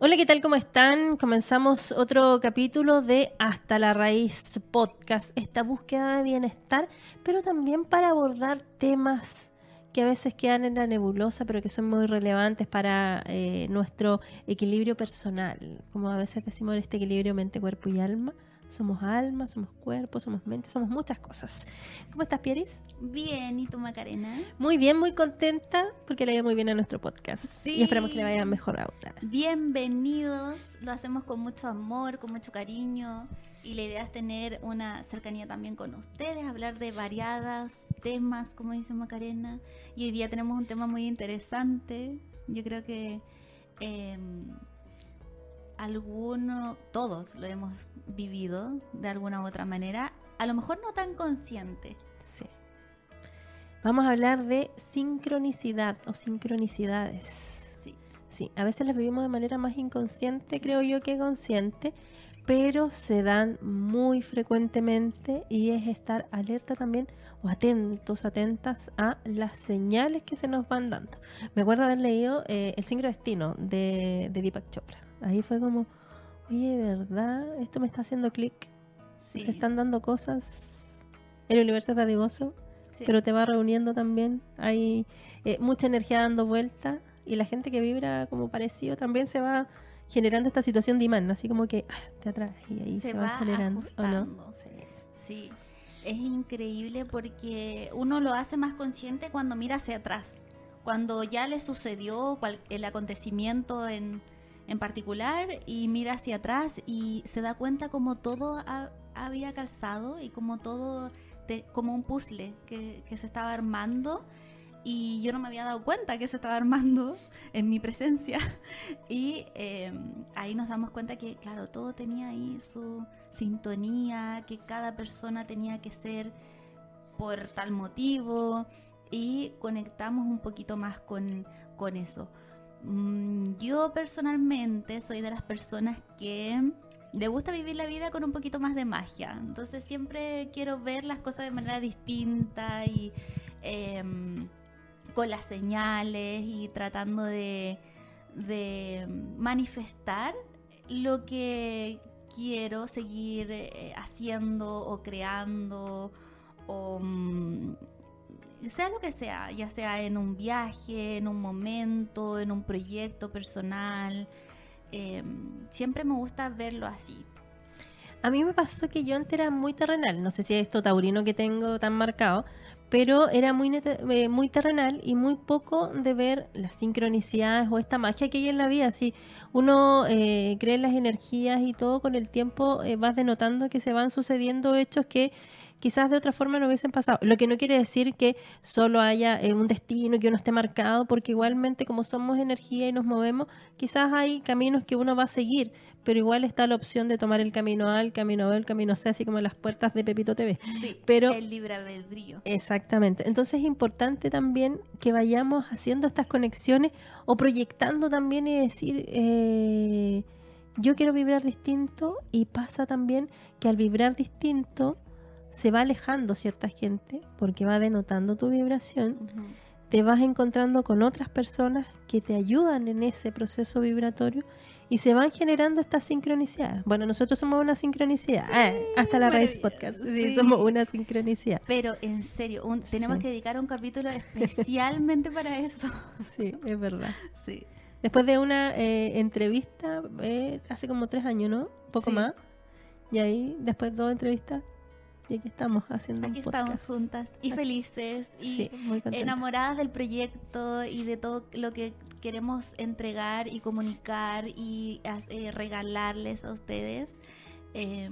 Hola, ¿qué tal? ¿Cómo están? Comenzamos otro capítulo de Hasta la Raíz Podcast, esta búsqueda de bienestar, pero también para abordar temas que a veces quedan en la nebulosa, pero que son muy relevantes para eh, nuestro equilibrio personal, como a veces decimos este equilibrio mente, cuerpo y alma. Somos alma, somos cuerpo, somos mente, somos muchas cosas. ¿Cómo estás, Pieris? Bien, ¿y tú, Macarena? Muy bien, muy contenta porque le vaya muy bien a nuestro podcast. Sí. Y esperamos que le vaya mejor a otra. Bienvenidos, lo hacemos con mucho amor, con mucho cariño. Y la idea es tener una cercanía también con ustedes, hablar de variadas temas, como dice Macarena. Y hoy día tenemos un tema muy interesante. Yo creo que eh, algunos, todos lo hemos vivido de alguna u otra manera, a lo mejor no tan consciente. Sí. Vamos a hablar de sincronicidad o sincronicidades. Sí. Sí, a veces las vivimos de manera más inconsciente, creo yo, que consciente, pero se dan muy frecuentemente y es estar alerta también o atentos, atentas a las señales que se nos van dando. Me acuerdo haber leído eh, El sincrodestino de, de Deepak Chopra ahí fue como, oye, ¿de verdad? Esto me está haciendo clic. Sí. Se están dando cosas. El universo es dadivoso, Sí. pero te va reuniendo también. Hay eh, mucha energía dando vuelta y la gente que vibra como parecido también se va generando esta situación de imán, así como que ah, te atrae y ahí se, Se va, generando. ¿o no? ajustando. Sí, es increíble porque uno lo hace más consciente cuando mira hacia atrás, cuando ya le sucedió cual- el acontecimiento en, en particular y mira hacia atrás y se da cuenta como todo ha- había calzado y como todo, como un puzzle que, se estaba armando y yo no me había dado cuenta que se estaba armando en mi presencia. Y eh, ahí nos damos cuenta que, claro, todo tenía ahí su sintonía, que cada persona tenía que ser por tal motivo y conectamos un poquito más con, con eso. Mm, Yo personalmente soy de las personas que le gusta vivir la vida con un poquito más de magia. Entonces siempre quiero ver las cosas de manera distinta y em, con las señales y tratando de, de manifestar lo que quiero seguir eh, haciendo o creando o mm, sea lo que sea, ya sea en un viaje, en un momento, en un proyecto personal. eh, siempre me gusta verlo así. A mí me pasó que yo antes era muy terrenal, no sé si es esto taurino que tengo tan marcado, pero era muy, eh, muy terrenal y muy poco de ver las sincronicidades o esta magia que hay en la vida. Si uno eh, cree en las energías y todo, con el tiempo eh, vas denotando que se van sucediendo hechos que quizás de otra forma no hubiesen pasado. Lo que no quiere decir que solo haya eh, un destino, que uno esté marcado, porque igualmente como somos energía y nos movemos, quizás hay caminos que uno va a seguir, pero igual está la opción de tomar el camino A, el camino B, el camino C, así como las puertas de Pepito TV. Sí, Pero- el libre albedrío. Exactamente. Entonces es importante también que vayamos haciendo estas conexiones o proyectando también y decir, eh, yo quiero vibrar distinto y pasa también que al vibrar distinto se va alejando cierta gente porque va denotando tu vibración, te vas encontrando con otras personas que te ayudan en ese proceso vibratorio y se van generando estas sincronicidades. Bueno, nosotros somos una sincronicidad. Ah, hasta la raíz podcast. Sí, sí. somos una sincronicidad. Pero en serio, un- tenemos Sí. que dedicar un capítulo especialmente para eso. Sí, es verdad. Sí. Después de una eh, entrevista, eh, hace como tres años, ¿no? Un poco más. Y ahí, después dos entrevistas, y aquí estamos haciendo Aquí un estamos podcast. juntas y felices y Sí, muy enamoradas del proyecto y de todo lo que queremos entregar y comunicar y eh, regalarles a ustedes. eh,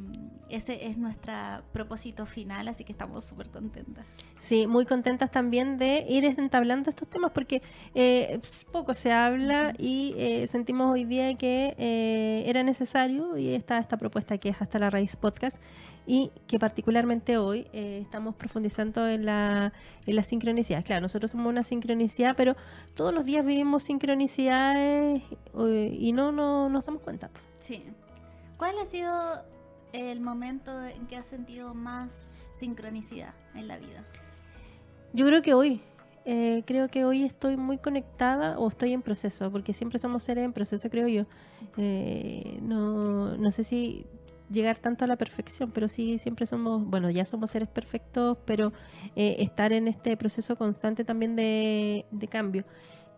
ese es nuestro propósito final, así que estamos súper contentas. Sí, muy contentas también de ir entablando estos temas porque eh, poco se habla y eh, sentimos hoy día que eh, era necesario y está esta propuesta que es Hasta la Raíz Podcast y que particularmente hoy eh, estamos profundizando en la, en la sincronicidad. Claro, nosotros somos una sincronicidad, pero todos los días vivimos sincronicidades eh, y no, no nos damos cuenta. Sí. ¿Cuál ha sido el momento en que has sentido más sincronicidad en la vida? Yo creo que hoy, eh, creo que hoy estoy muy conectada o estoy en proceso, porque siempre somos seres en proceso, creo yo. Eh, no, no sé si llegar tanto a la perfección, pero sí siempre somos, bueno, ya somos seres perfectos, pero eh, estar en este proceso constante también de, de cambio.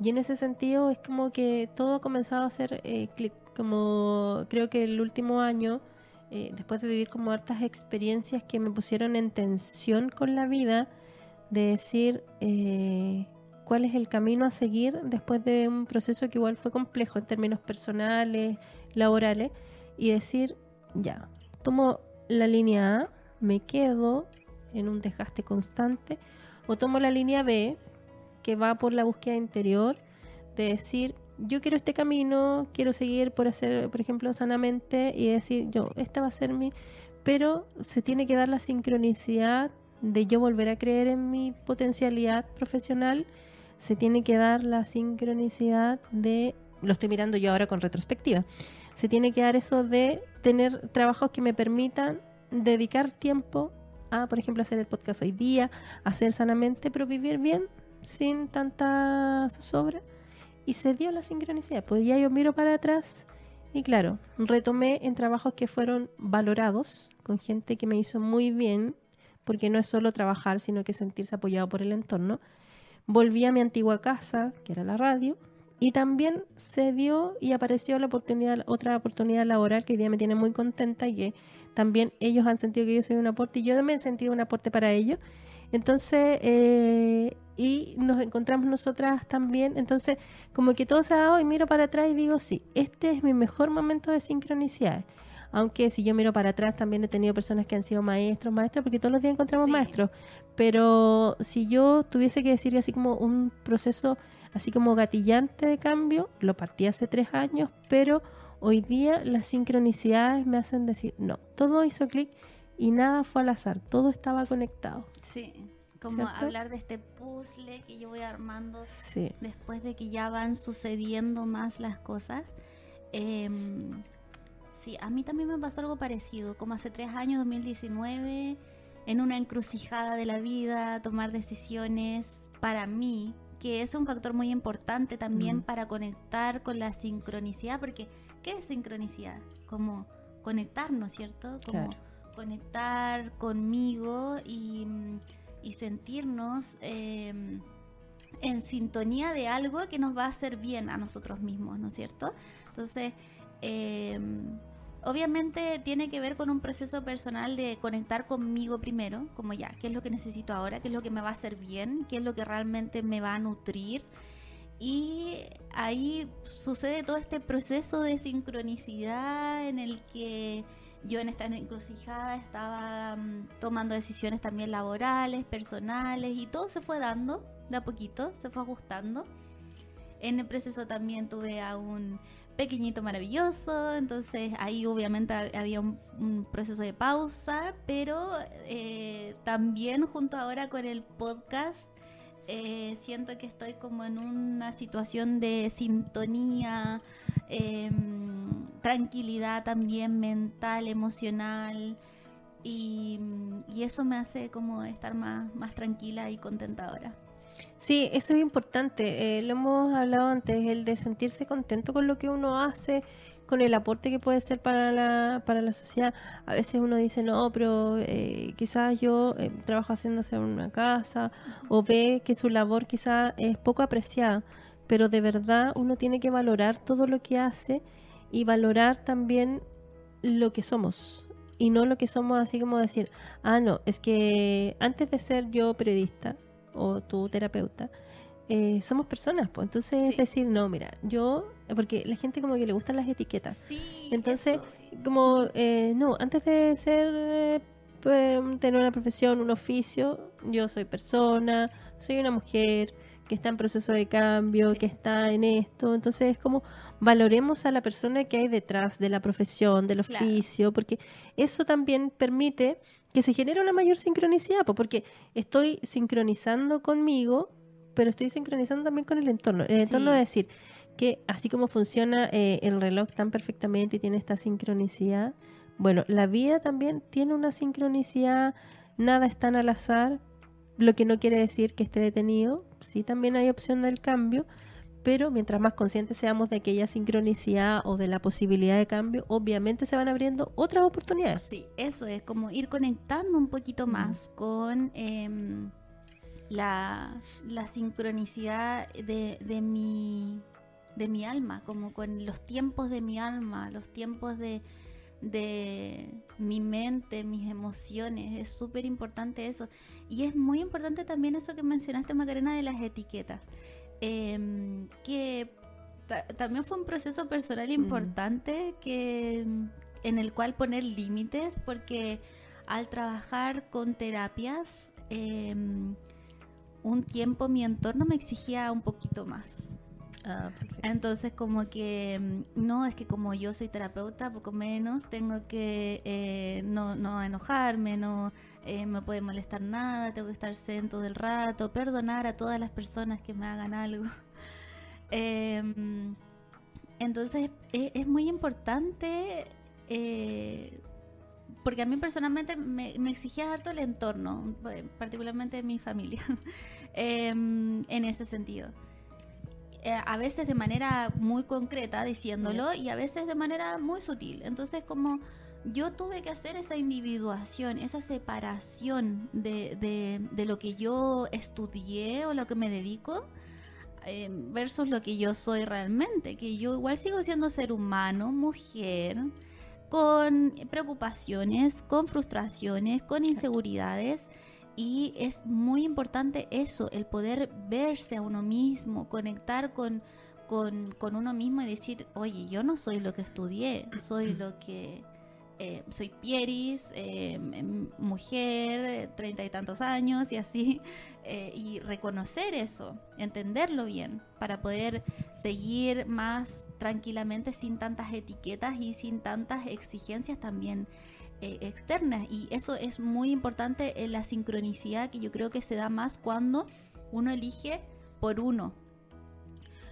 Y en ese sentido es como que todo ha comenzado a hacer eh, clic, como creo que el último año, eh, después de vivir como hartas experiencias que me pusieron en tensión con la vida, de decir eh, cuál es el camino a seguir después de un proceso que igual fue complejo en términos personales, laborales, y decir, ya, tomo la línea A, me quedo en un desgaste constante, o tomo la línea B, que va por la búsqueda interior, de decir, yo quiero este camino, quiero seguir por hacer, por ejemplo, sanamente, y decir, yo, esta va a ser mi, pero se tiene que dar la sincronicidad de yo volver a creer en mi potencialidad profesional, se tiene que dar la sincronicidad de, lo estoy mirando yo ahora con retrospectiva, se tiene que dar eso de tener trabajos que me permitan dedicar tiempo a, por ejemplo, hacer el podcast hoy día, hacer sanamente, pero vivir bien, sin tanta zozobra. Y se dio la sincronicidad. Pues ya yo miro para atrás y claro, retomé en trabajos que fueron valorados, con gente que me hizo muy bien, porque no es solo trabajar, sino que sentirse apoyado por el entorno. Volví a mi antigua casa, que era la radio, y también se dio y apareció la oportunidad, otra oportunidad laboral que hoy día me tiene muy contenta y que también ellos han sentido que yo soy un aporte y yo también he sentido un aporte para ellos. Entonces, eh, y nos encontramos nosotras también. Entonces, como que todo se ha dado y miro para atrás y digo, sí, este es mi mejor momento de sincronicidad. Aunque si yo miro para atrás también he tenido personas que han sido maestros, maestras, porque todos los días encontramos Sí. maestros. Pero si yo tuviese que decir así como un proceso así como gatillante de cambio, lo partí hace tres años, pero hoy día las sincronicidades me hacen decir, no, todo hizo clic y nada fue al azar, todo estaba conectado. Sí. Como ¿Cierto? hablar de este puzzle que yo voy armando Sí, después de que ya van sucediendo más las cosas. Em, sí, a mí también me pasó algo parecido, como hace tres años, 2019, en una encrucijada de la vida, tomar decisiones para mí, que es un factor muy importante también Mm. para conectar con la sincronicidad, porque ¿qué es sincronicidad? Como conectarnos, ¿cierto? Como Claro. conectar conmigo y, y sentirnos... em, en sintonía de algo que nos va a hacer bien a nosotros mismos, ¿no es cierto? Entonces, eh, obviamente tiene que ver con un proceso personal de conectar conmigo primero, como ya, ¿qué es lo que necesito ahora? ¿Qué es lo que me va a hacer bien? ¿Qué es lo que realmente me va a nutrir? Y ahí sucede todo este proceso de sincronicidad en el que yo en esta encrucijada estaba mm, tomando decisiones también laborales, personales y todo se fue dando de a poquito, se fue ajustando. En el proceso también tuve a un pequeñito maravilloso, entonces ahí obviamente ha- había un, un proceso de pausa, pero eh, también junto ahora con el podcast eh, siento que estoy como en una situación de sintonía, em, tranquilidad también mental, emocional. Y, y eso me hace como estar más, más tranquila y contenta ahora. Sí, eso es importante. eh, lo hemos hablado antes, el de sentirse contento con lo que uno hace, con el aporte que puede ser para la, para la sociedad. A veces uno dice, no, pero eh, quizás yo eh, trabajo haciéndose una casa o ve que su labor quizás es poco apreciada, pero de verdad uno tiene que valorar todo lo que hace y valorar también lo que somos. Y no lo que somos así como decir, ah, no, es que antes de ser yo periodista, o tu terapeuta, eh, somos personas, pues entonces Sí. es decir, no, mira, yo, porque la gente como que le gustan las etiquetas. Sí, Entonces, eso. como, eh, no, antes de ser, pues, tener una profesión, un oficio, yo soy persona, soy una mujer que está en proceso de cambio, que está en esto, entonces es como valoremos a la persona que hay detrás de la profesión, del Claro. oficio, porque eso también permite que se genere una mayor sincronicidad, po, porque estoy sincronizando conmigo, pero estoy sincronizando también con el entorno. El entorno Sí. es decir, que así como funciona eh, el reloj tan perfectamente y tiene esta sincronicidad, bueno, la vida también tiene una sincronicidad, nada es tan al azar, lo que no quiere decir que esté detenido, sí también hay opción del cambio, pero mientras más conscientes seamos de aquella sincronicidad o de la posibilidad de cambio, obviamente se van abriendo otras oportunidades. Sí, eso es como ir conectando un poquito más con em, la, la sincronicidad de, de mi, de mi alma, como con los tiempos de mi alma, los tiempos de, de mi mente, mis emociones. Es súper importante eso. Y es muy importante también eso que mencionaste, Macarena, de las etiquetas. Em, que ta- también fue un proceso personal importante que en el cual poner límites porque al trabajar con terapias em, un tiempo mi entorno me exigía un poquito más Ah, entonces como que mm, no es que como yo soy terapeuta poco menos tengo que eh, no, no enojarme no eh, me puede molestar nada tengo que estar zen todo el rato perdonar a todas las personas que me hagan algo. Em, entonces e- es, muy importante eh, porque a mí personalmente me, me exigía harto el entorno particularmente mi familia em, en ese sentido eh, a veces de manera muy concreta diciéndolo y a veces de manera muy sutil. Entonces como yo tuve que hacer esa individuación, esa separación de, de- de lo que yo estudié o lo que me dedico eh, versus lo que yo soy realmente, que yo igual sigo siendo ser humano, mujer, con preocupaciones, con frustraciones, con inseguridades. Y es muy importante eso, el poder verse a uno mismo, conectar con, con, con uno mismo y decir, oye, yo no soy lo que estudié, soy lo que... eh, soy Pieris, eh, m- mujer, treinta y tantos años y así, eh, y reconocer eso, entenderlo bien, para poder seguir más tranquilamente sin tantas etiquetas y sin tantas exigencias también eh, externas. Y eso es muy importante en la sincronicidad que yo creo que se da más cuando uno elige por uno.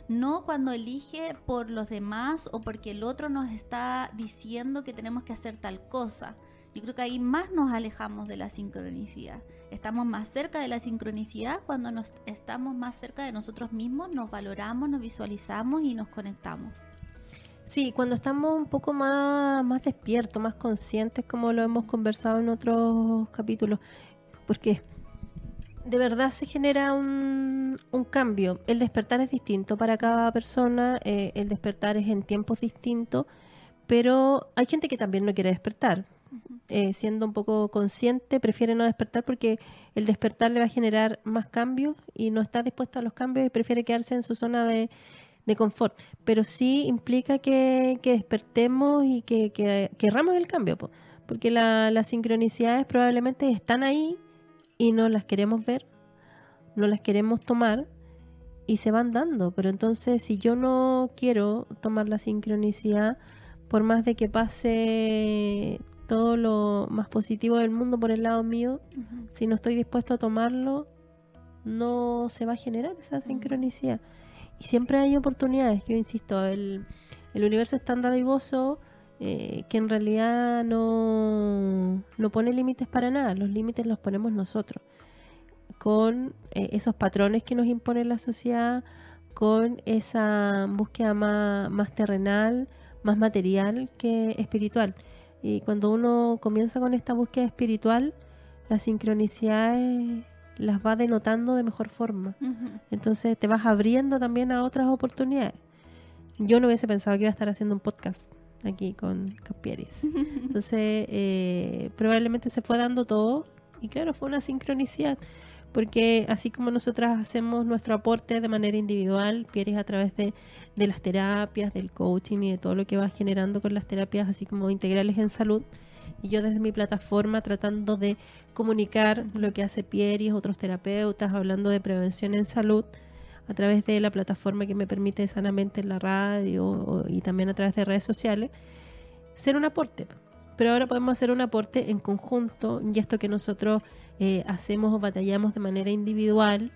No cuando elige por los demás o porque el otro nos está diciendo que tenemos que hacer tal cosa. Yo creo que ahí más nos alejamos de la sincronicidad. Estamos más cerca de la sincronicidad cuando nos estamos más cerca de nosotros mismos, nos valoramos, nos visualizamos y nos conectamos. Sí, cuando estamos un poco más, más despiertos, más conscientes, como lo hemos conversado en otros capítulos, porque de verdad se genera un, un cambio. El despertar es distinto para cada persona, eh, el despertar es en tiempos distintos, pero hay gente que también no quiere despertar. Eh, siendo un poco consciente, prefiere no despertar porque el despertar le va a generar más cambios y no está dispuesto a los cambios y prefiere quedarse en su zona de, de confort. Pero sí implica que, que despertemos y que, que querramos el cambio, po. porque la- las sincronicidades probablemente están ahí y no las queremos ver, no las queremos tomar y se van dando. Pero entonces si yo no quiero tomar la sincronicidad, por más de que pase todo lo más positivo del mundo por el lado mío, si no estoy dispuesto a tomarlo, no se va a generar esa sincronicidad. Y siempre hay oportunidades, yo insisto, el, el universo es tan dadivoso eh, que en realidad no, no pone límites para nada, los límites los ponemos nosotros, con eh, esos patrones que nos impone la sociedad, con esa búsqueda más, más terrenal, más material que espiritual. Y cuando uno comienza con esta búsqueda espiritual, las sincronicidades las va denotando de mejor forma. Entonces te vas abriendo también a otras oportunidades. Yo no hubiese pensado que iba a estar haciendo un podcast aquí con Capieris. Entonces, eh, probablemente se fue dando todo. Y claro, fue una sincronicidad. porque así como nosotras hacemos nuestro aporte de manera individual, Pierre a través de, de las terapias, del coaching y de todo lo que va generando con las terapias, así como integrales en salud, y yo desde mi plataforma tratando de comunicar lo que hace Pierre y otros terapeutas, hablando de prevención en salud a través de la plataforma que me permite sanamente en la radio y también a través de redes sociales, ser un aporte. Pero ahora podemos hacer un aporte en conjunto y esto que nosotros eh, hacemos o batallamos de manera individual,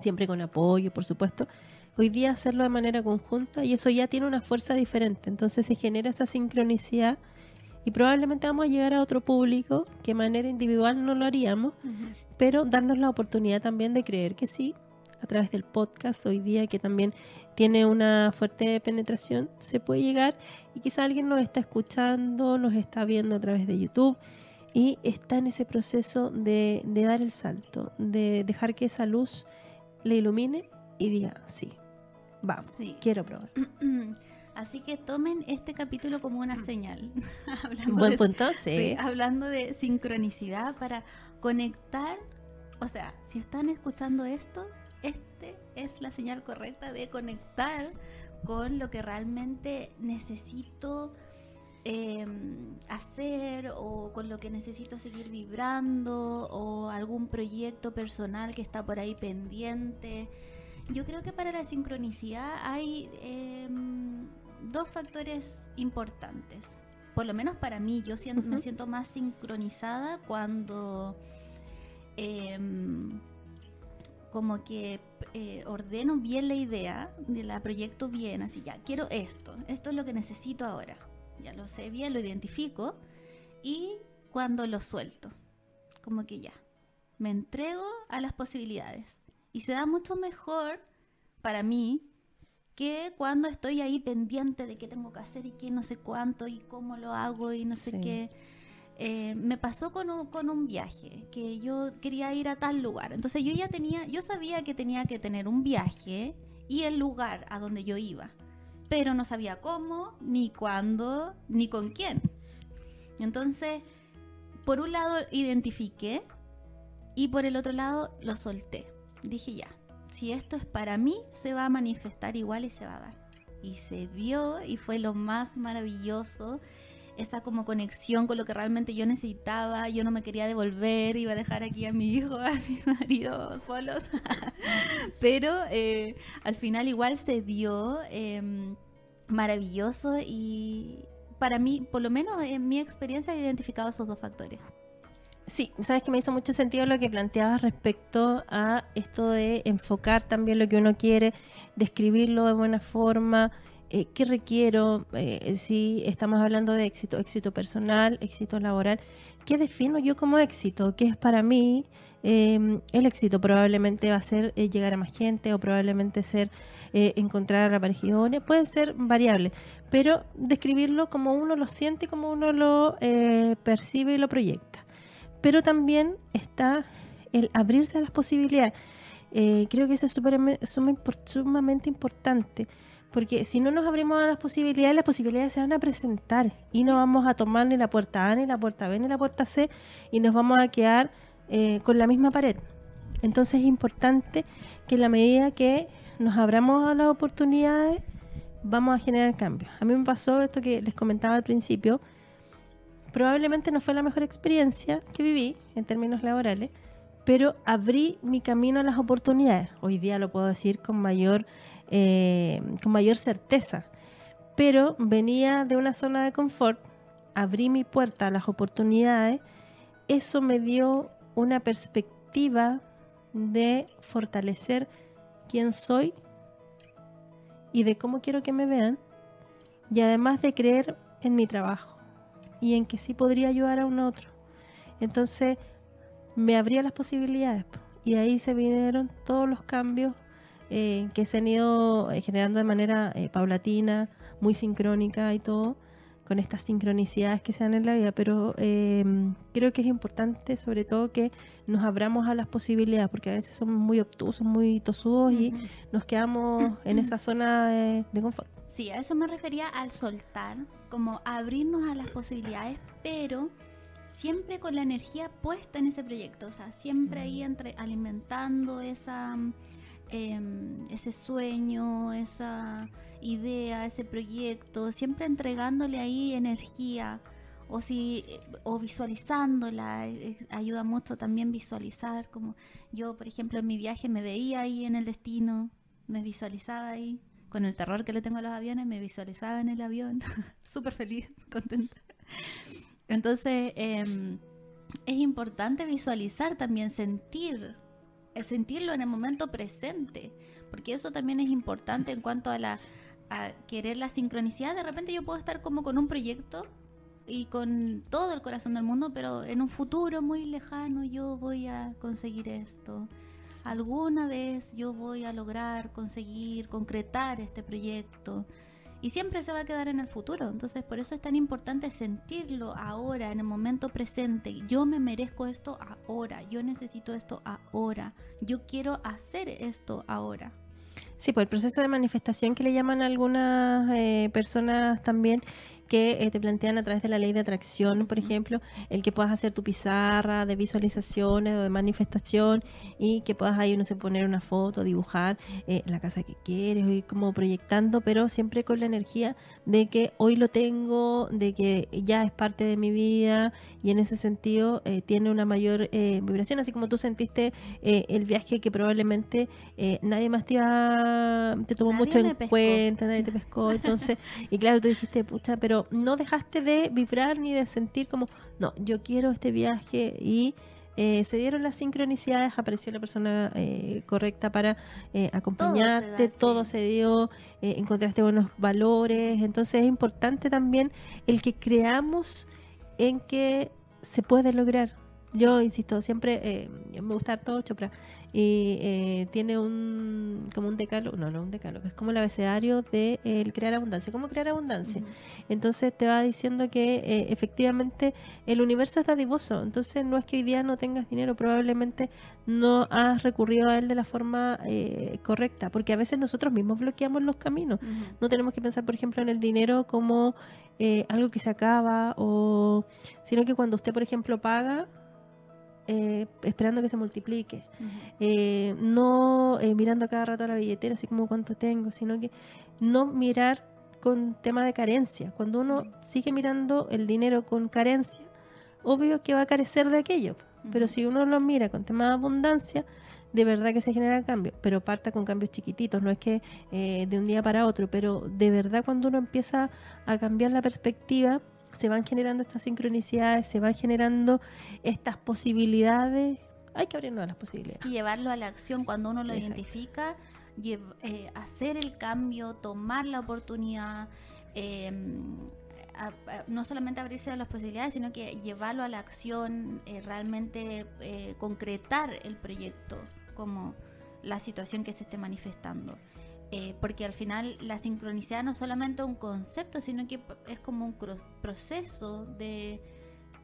siempre con apoyo, por supuesto, hoy día hacerlo de manera conjunta y eso ya tiene una fuerza diferente. Entonces se genera esa sincronicidad y probablemente vamos a llegar a otro público que de manera individual no lo haríamos, pero darnos la oportunidad también de creer que sí, a través del podcast hoy día que también tiene una fuerte penetración, se puede llegar. Y quizá alguien nos está escuchando, nos está viendo a través de YouTube y está en ese proceso de, dar el salto, de dejar que esa luz le ilumine y diga, sí, vamos, quiero probar. Así que tomen este capítulo como una señal. Buen punto, sí. Hablando de sincronicidad para conectar, o sea, si están escuchando esto, este es la señal correcta de conectar con lo que realmente necesito Em, hacer o con lo que necesito seguir vibrando o algún proyecto personal que está por ahí pendiente. Yo creo que para la sincronicidad hay em, dos factores importantes. Por lo menos para mí, yo me siento más sincronizada cuando em, como que eh, ordeno bien la idea, la proyecto bien, así ya, quiero esto, esto es lo que necesito ahora ya lo sé bien, lo identifico y cuando lo suelto, como que ya, me entrego a las posibilidades. Y se da mucho mejor para mí que cuando estoy ahí pendiente de qué tengo que hacer y qué no sé cuánto y cómo lo hago y no sé qué. Eh, me pasó con un, con un viaje, que yo quería ir a tal lugar. Entonces yo ya tenía, yo sabía que tenía que tener un viaje y el lugar a donde yo iba pero no sabía cómo, ni cuándo, ni con quién. Entonces, por un lado identifiqué y por el otro lado lo solté. Dije ya, si esto es para mí, se va a manifestar igual y se va a dar. Y se vio y fue lo más maravilloso esa como conexión con lo que realmente yo necesitaba, yo no me quería devolver, iba a dejar aquí a mi hijo, a mi marido solos, pero eh, al final igual se dio em, maravilloso y para mí, por lo menos en mi experiencia, he identificado esos dos factores. Sí, sabes que me hizo mucho sentido lo que planteabas respecto a esto de enfocar también lo que uno quiere, describirlo de buena forma, eh, qué requiero, eh, si estamos hablando de éxito, éxito personal, éxito laboral, qué defino yo como éxito, qué es para mí em, el éxito, probablemente va a ser eh, llegar a más gente o probablemente ser encontrar a la pareja idónea, puede ser variable, pero describirlo como uno lo siente, como uno lo percibe y lo proyecta. Pero también está el abrirse a las posibilidades. creo que eso es sumamente importante porque si no nos abrimos a las posibilidades, las posibilidades se van a presentar y no vamos a tomar ni la puerta A, ni la puerta B, ni la puerta C y nos vamos a quedar eh, con la misma pared. Entonces es importante que en la medida que nos abramos a las oportunidades, vamos a generar cambios. A mí me pasó esto que les comentaba al principio. Probablemente no fue la mejor experiencia que viví en términos laborales, pero abrí mi camino a las oportunidades. Hoy día lo puedo decir con mayor eh, con mayor certeza. Pero venía de una zona de confort, abrí mi puerta a las oportunidades, eso me dio una perspectiva de fortalecer quién soy y de cómo quiero que me vean, y además de creer en mi trabajo y en que sí podría ayudar a un otro. Entonces me abría las posibilidades y ahí se vinieron todos los cambios eh, que se han ido eh, generando de manera eh, paulatina, muy sincrónica y todo, con estas sincronicidades que se dan en la vida, pero em, creo que es importante sobre todo que nos abramos a las posibilidades, porque a veces somos muy obtusos, muy tosudos y nos quedamos en esa zona de, de confort. Sí, a eso me refería al soltar, como abrirnos a las posibilidades, pero siempre con la energía puesta en ese proyecto, o sea, siempre ahí entre, alimentando esa, em, ese sueño, esa idea, ese proyecto, siempre entregándole ahí energía o si o visualizándola eh, eh, ayuda mucho también visualizar como yo por ejemplo en mi viaje me veía ahí en el destino me visualizaba ahí con el terror que le tengo a los aviones me visualizaba en el avión súper feliz contenta entonces em, es importante visualizar también sentir eh, sentirlo en el momento presente porque eso también es importante en cuanto a la a querer la sincronicidad de repente yo puedo estar como con un proyecto y con todo el corazón del mundo, pero en un futuro muy lejano yo voy a conseguir esto. Alguna vez yo voy a lograr conseguir, concretar este proyecto. Y siempre se va a quedar en el futuro. Entonces por eso es tan importante sentirlo ahora, en el momento presente. Yo me merezco esto ahora. Yo necesito esto ahora. Yo quiero hacer esto ahora. Sí, pues el proceso de manifestación que le llaman algunas eh, personas también que eh, te plantean a través de la ley de atracción, por ejemplo, el que puedas hacer tu pizarra de visualizaciones o de manifestación y que puedas ahí, no sé, poner una foto, dibujar eh, la casa que quieres, o ir como proyectando, pero siempre con la energía de que hoy lo tengo, de que ya es parte de mi vida y en ese sentido eh, tiene una mayor vibración, así como tú sentiste el viaje que probablemente nadie más te, te tomó mucho en cuenta, nadie te pescó, entonces, y claro, tú dijiste, pucha, pero no dejaste de vibrar ni de sentir como, no, yo quiero este viaje y eh, se dieron las sincronicidades, apareció la persona eh, correcta para eh, acompañarte, todo se, dio, encontraste buenos valores, entonces es importante también el que creamos en que se puede lograr. Yo insisto, siempre me gusta todo Chopra y eh, tiene un como un decálogo, no, no un decálogo, es como el abecedario de el crear abundancia, cómo crear abundancia. Entonces te va diciendo que eh, efectivamente el universo es dadivoso, entonces no es que hoy día no tengas dinero, probablemente no has recurrido a él de la forma eh, correcta, porque a veces nosotros mismos bloqueamos los caminos. No tenemos que pensar, por ejemplo, en el dinero como algo que se acaba o sino que cuando usted, por ejemplo, paga eh, esperando que se multiplique, eh, no eh, mirando a cada rato la billetera así como cuánto tengo, sino que no mirar con tema de carencia. Cuando uno sigue mirando el dinero con carencia, obvio que va a carecer de aquello, pero si uno lo mira con tema de abundancia, de verdad que se genera cambio, pero parta con cambios chiquititos, no es que de un día para otro, pero de verdad cuando uno empieza a cambiar la perspectiva, se van generando estas sincronicidades, se van generando estas posibilidades. Hay que abrirnos a las posibilidades. Y llevarlo a la acción cuando uno lo identifica, eh, hacer el cambio, tomar la oportunidad. Em, no solamente abrirse a las posibilidades, sino que llevarlo a la acción, eh, realmente eh, concretar el proyecto como la situación que se esté manifestando. Eh, porque al final la sincronicidad no es solamente un concepto, sino que es como un proceso de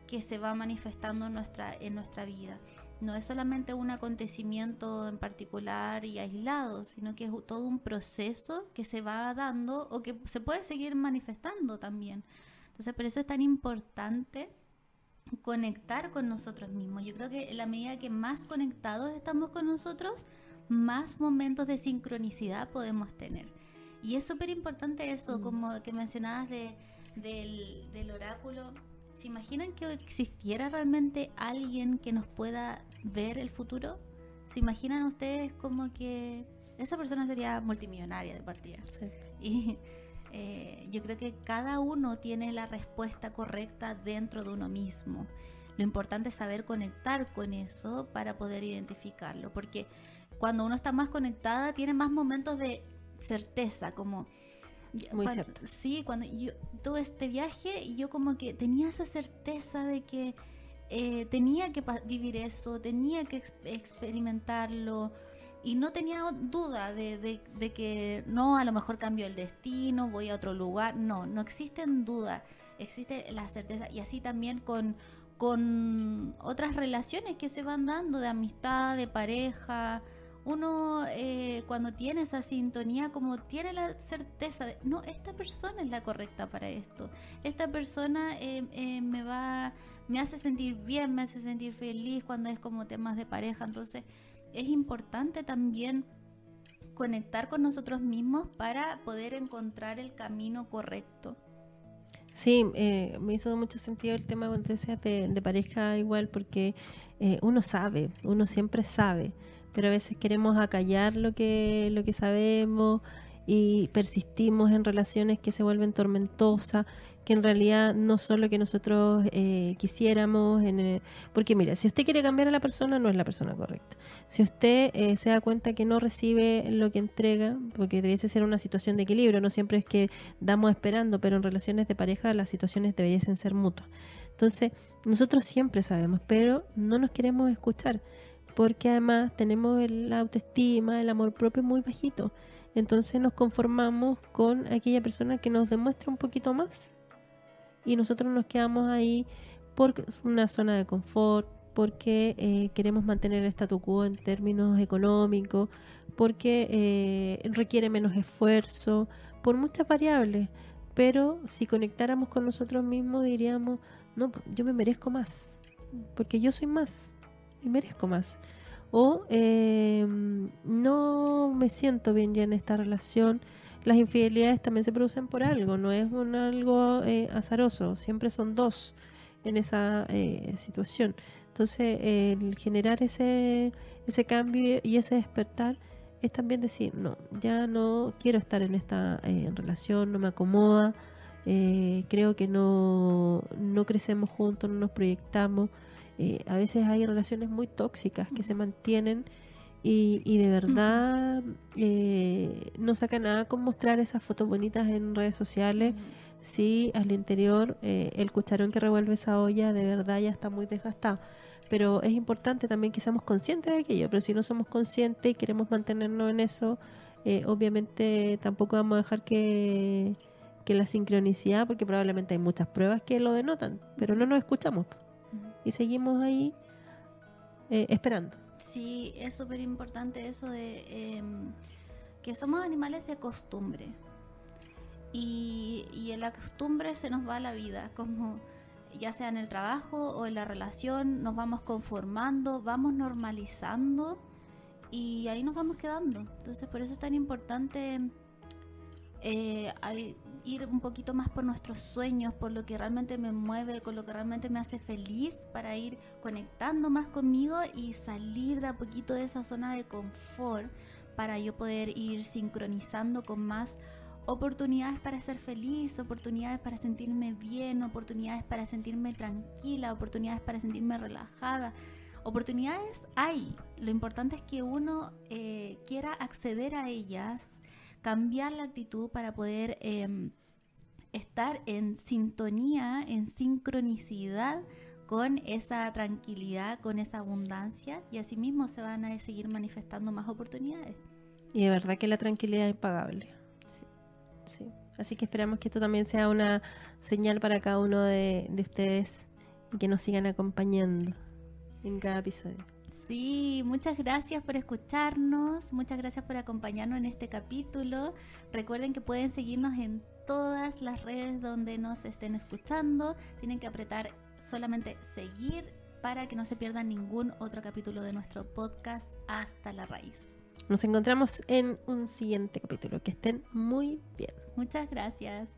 que se va manifestando en nuestra, en nuestra vida. No es solamente un acontecimiento en particular y aislado, sino que es todo un proceso que se va dando o que se puede seguir manifestando también. Entonces, por eso es tan importante conectar con nosotros mismos. Yo creo que en la medida que más conectados estamos con nosotros, más momentos de sincronicidad podemos tener. Y es súper importante eso, mm. como que mencionabas de, del, oráculo. ¿Se imaginan que existiera realmente alguien que nos pueda ver el futuro? ¿Se imaginan ustedes como que esa persona sería multimillonaria de partida? Y eh, yo creo que cada uno tiene la respuesta correcta dentro de uno mismo. Lo importante es saber conectar con eso para poder identificarlo, porque cuando uno está más conectada, tiene más momentos de certeza, como... Muy cierto. Sí, cuando yo tuve este viaje, yo como que tenía esa certeza de que eh, tenía que vivir eso, tenía que experimentarlo y no tenía duda de, de, que no, a lo mejor cambio el destino, voy a otro lugar. No, no existen dudas, existe la certeza y así también con, con otras relaciones que se van dando de amistad, de pareja, uno eh, cuando tiene esa sintonía, como tiene la certeza de, no, esta persona es la correcta para esto, esta persona eh, eh, me, va, me hace sentir bien, me hace sentir feliz cuando es como temas de pareja. Entonces es importante también conectar con nosotros mismos para poder encontrar el camino correcto. Sí, eh, me hizo mucho sentido el tema cuando decías de, de pareja igual, porque eh, uno sabe, uno siempre sabe, pero a veces queremos acallar lo que, lo que sabemos y persistimos en relaciones que se vuelven tormentosas que en realidad no son lo que nosotros eh, quisiéramos. En porque mira, si usted quiere cambiar a la persona, no es la persona correcta. Si usted eh, se da cuenta que no recibe lo que entrega, porque debiese ser una situación de equilibrio, no siempre es que damos esperando, pero en relaciones de pareja las situaciones debiesen ser mutuas. Entonces, nosotros siempre sabemos, pero no nos queremos escuchar, porque además tenemos la autoestima, el amor propio muy bajito. Entonces nos conformamos con aquella persona que nos demuestra un poquito más y nosotros nos quedamos ahí por una zona de confort, porque eh, queremos mantener el statu quo en términos económicos, porque eh, requiere menos esfuerzo, por muchas variables. Pero si conectáramos con nosotros mismos diríamos, no, yo me merezco más, porque yo soy más y merezco más. O eh, no me siento bien ya en esta relación, las infidelidades también se producen por algo, no es un algo eh, azaroso, siempre son dos en esa eh, situación. Entonces, el generar ese, ese cambio y ese despertar es también decir, no, ya no quiero estar en esta eh, relación, no me acomoda, creo que no, no crecemos juntos, no nos proyectamos. A veces hay relaciones muy tóxicas que se mantienen y, de verdad eh, no saca nada con mostrar esas fotos bonitas en redes sociales. Sí, al interior eh, el cucharón que revuelve esa olla de verdad ya está muy desgastado. Pero es importante también que seamos conscientes de aquello. Pero si no somos conscientes y queremos mantenernos en eso, eh, obviamente tampoco vamos a dejar que, que la sincronicidad, porque probablemente hay muchas pruebas que lo denotan, pero no nos escuchamos. Y seguimos ahí esperando. Sí, es súper importante eso de em, que somos animales de costumbre. Y, y en la costumbre se nos va la vida, como ya sea en el trabajo o en la relación, nos vamos conformando, vamos normalizando y ahí nos vamos quedando. Entonces por eso es tan importante eh, ir un poquito más por nuestros sueños, por lo que realmente me mueve, con lo que realmente me hace feliz, para ir conectando más conmigo y salir de a poquito de esa zona de confort, para yo poder ir sincronizando con más oportunidades para ser feliz, oportunidades para sentirme bien, oportunidades para sentirme tranquila, oportunidades para sentirme relajada. Oportunidades hay, lo importante es que uno eh, quiera acceder a ellas, cambiar la actitud para poder em, estar en sintonía, en sincronicidad con esa tranquilidad, con esa abundancia y asimismo se van a seguir manifestando más oportunidades. Y de verdad que la tranquilidad es impagable. Sí. Así que esperamos que esto también sea una señal para cada uno de, de ustedes y que nos sigan acompañando en cada episodio. Sí, muchas gracias por escucharnos, muchas gracias por acompañarnos en este capítulo. Recuerden que pueden seguirnos en todas las redes donde nos estén escuchando. Tienen que apretar solamente seguir para que no se pierdan ningún otro capítulo de nuestro podcast Hasta la Raíz. Nos encontramos en un siguiente capítulo. Que estén muy bien. Muchas gracias.